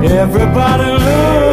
Everybody loves.